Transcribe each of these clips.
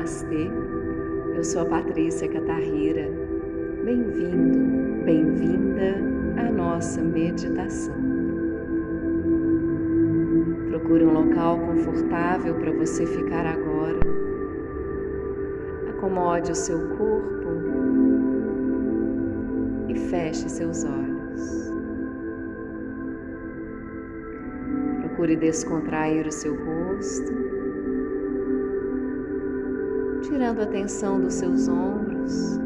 Namastê, eu sou a Patrícia Catarrira. Bem-vindo, bem-vinda à nossa meditação. Procure um local confortável para você ficar agora. Acomode o seu corpo e feche seus olhos. Procure descontrair o seu rosto tirando a tensão dos seus ombros,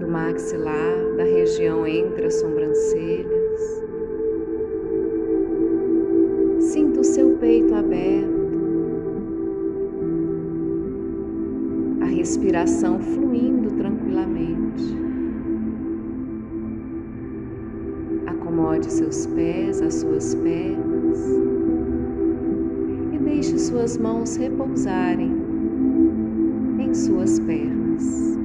do maxilar, da região entre as sobrancelhas. Sinta o seu peito aberto, a respiração fluindo tranquilamente. Acomode seus pés, as suas pernas e deixe suas mãos repousarem em suas pernas.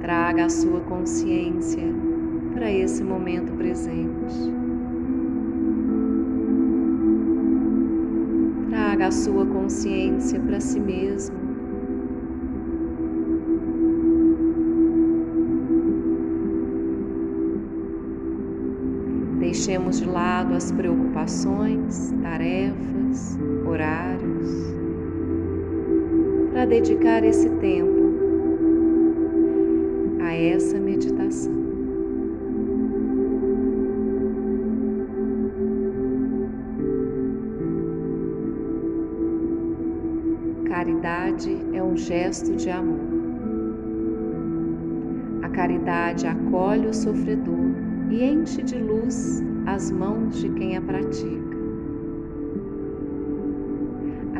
Traga a sua consciência para esse momento presente. Traga a sua consciência para si mesmo. Deixemos de lado as preocupações, tarefas, horários, para dedicar esse tempo a essa meditação. Caridade é um gesto de amor. A caridade acolhe o sofredor e enche de luz as mãos de quem a pratica.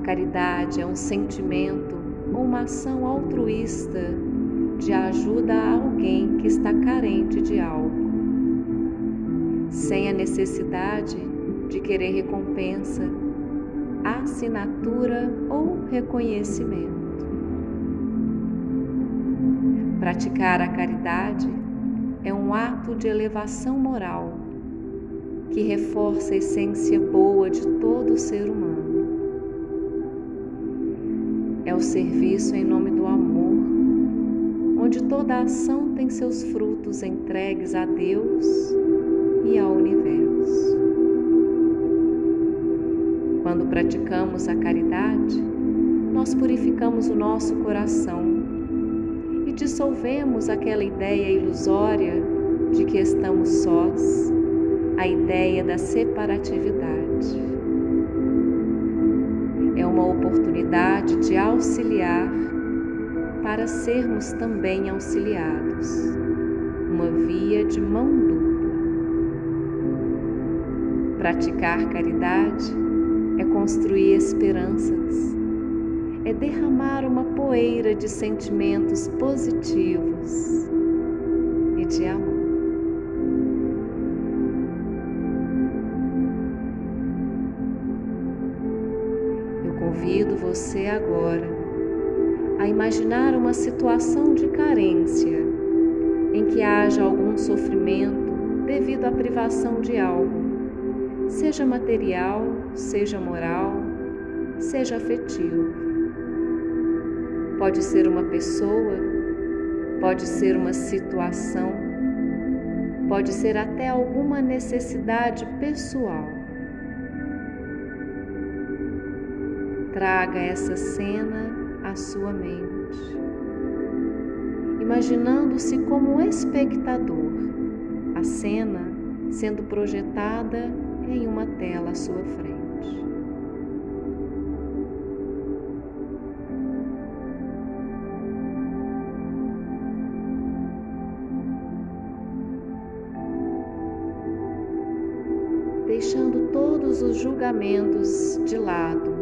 Caridade é um sentimento ou uma ação altruísta de ajuda a alguém que está carente de algo, sem a necessidade de querer recompensa, assinatura ou reconhecimento. Praticar a caridade é um ato de elevação moral que reforça a essência boa de todo ser humano. É o serviço em nome do amor, onde toda ação tem seus frutos entregues a Deus e ao universo. Quando praticamos a caridade, nós purificamos o nosso coração e dissolvemos aquela ideia ilusória de que estamos sós, a ideia da separatividade. Oportunidade de auxiliar para sermos também auxiliados, uma via de mão dupla. Praticar caridade é construir esperanças é derramar uma poeira de sentimentos positivos e de amor. Convido você agora a imaginar uma situação de carência em que haja algum sofrimento devido à privação de algo, seja material, seja moral, seja afetivo. Pode ser uma pessoa, pode ser uma situação, pode ser até alguma necessidade pessoal. Traga essa cena à sua mente, imaginando-se como um espectador, a cena sendo projetada em uma tela à sua frente. deixando todos os julgamentos de lado,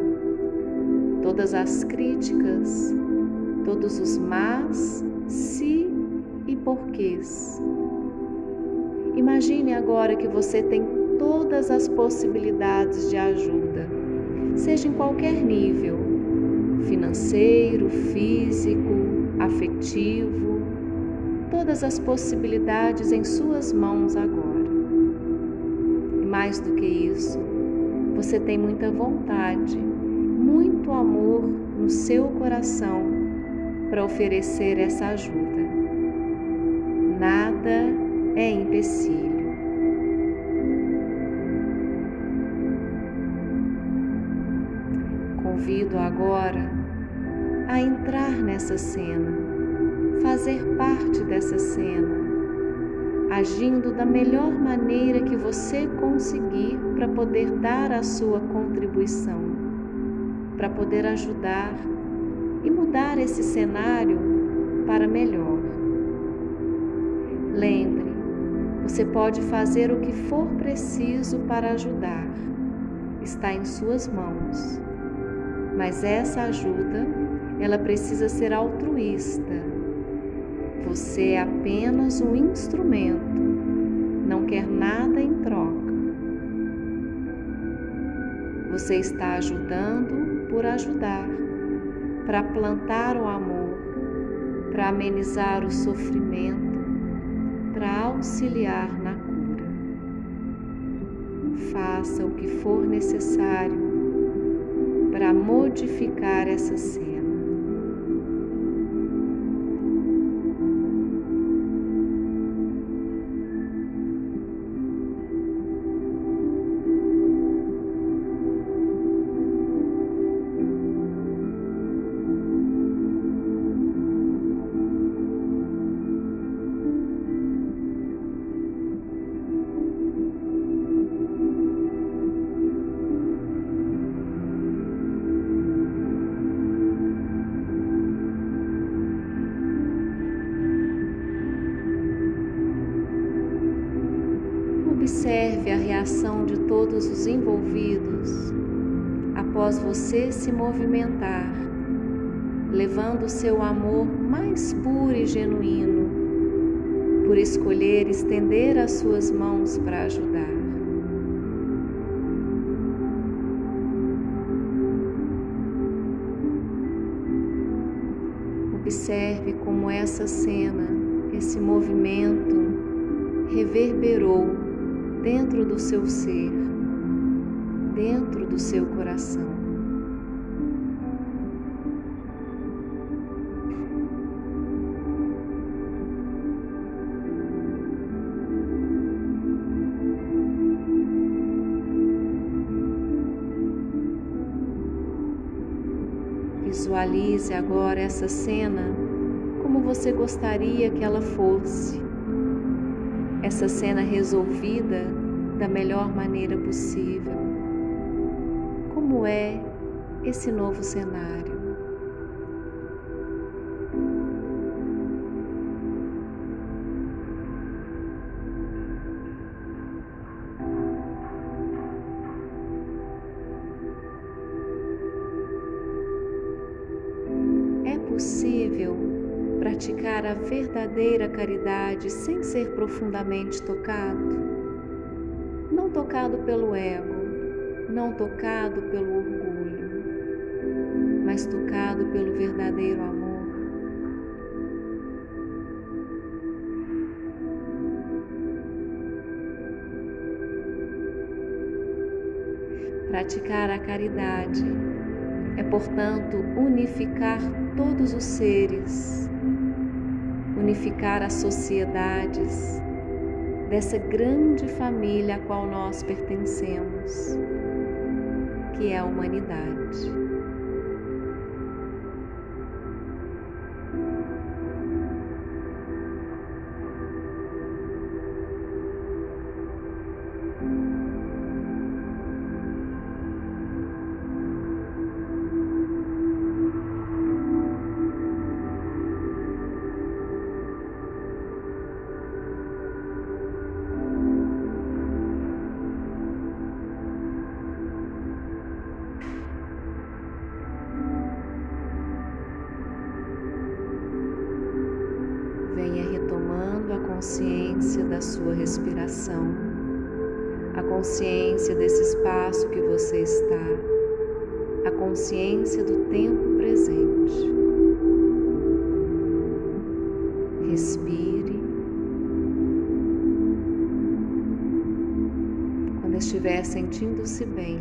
todas as críticas, todos os mas, se e porquês. Imagine agora que você tem todas as possibilidades de ajuda, seja em qualquer nível financeiro, físico, afetivo, todas as possibilidades em suas mãos agora mais do que isso, você tem muita vontade, muito amor no seu coração para oferecer essa ajuda. Nada é empecilho. Convido agora a entrar nessa cena, fazer parte dessa cena agindo da melhor maneira que você conseguir para poder dar a sua contribuição, para poder ajudar e mudar esse cenário para melhor. Lembre, você pode fazer o que for preciso para ajudar, está em suas mãos. Mas essa ajuda, ela precisa ser altruísta você é apenas um instrumento, não quer nada em troca. Você está ajudando por ajudar, para plantar o amor, para amenizar o sofrimento, para auxiliar na cura. Faça o que for necessário para modificar essa cena. Observe a reação de todos os envolvidos após você se movimentar, levando seu amor mais puro e genuíno, por escolher estender as suas mãos para ajudar. Observe como essa cena, esse movimento reverberou dentro do seu ser, dentro do seu coração. Visualize agora essa cena como você gostaria que ela fosse essa cena resolvida da melhor maneira possível. Como é esse novo cenário? Praticar a verdadeira caridade sem ser profundamente tocado? Não tocado pelo ego, não tocado pelo orgulho, mas tocado pelo verdadeiro amor. Praticar a caridade é, portanto, unificar todos os seres, unificar as sociedades dessa grande família a qual nós pertencemos, que é a humanidade. Consciência da sua respiração, a consciência desse espaço que você está, a consciência do tempo presente. Respire. Quando estiver sentindo-se bem,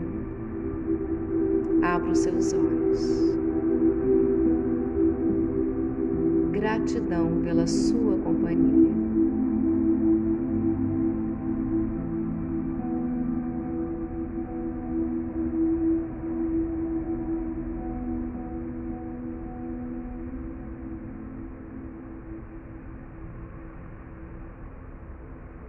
abra os seus olhos. Gratidão pela sua companhia.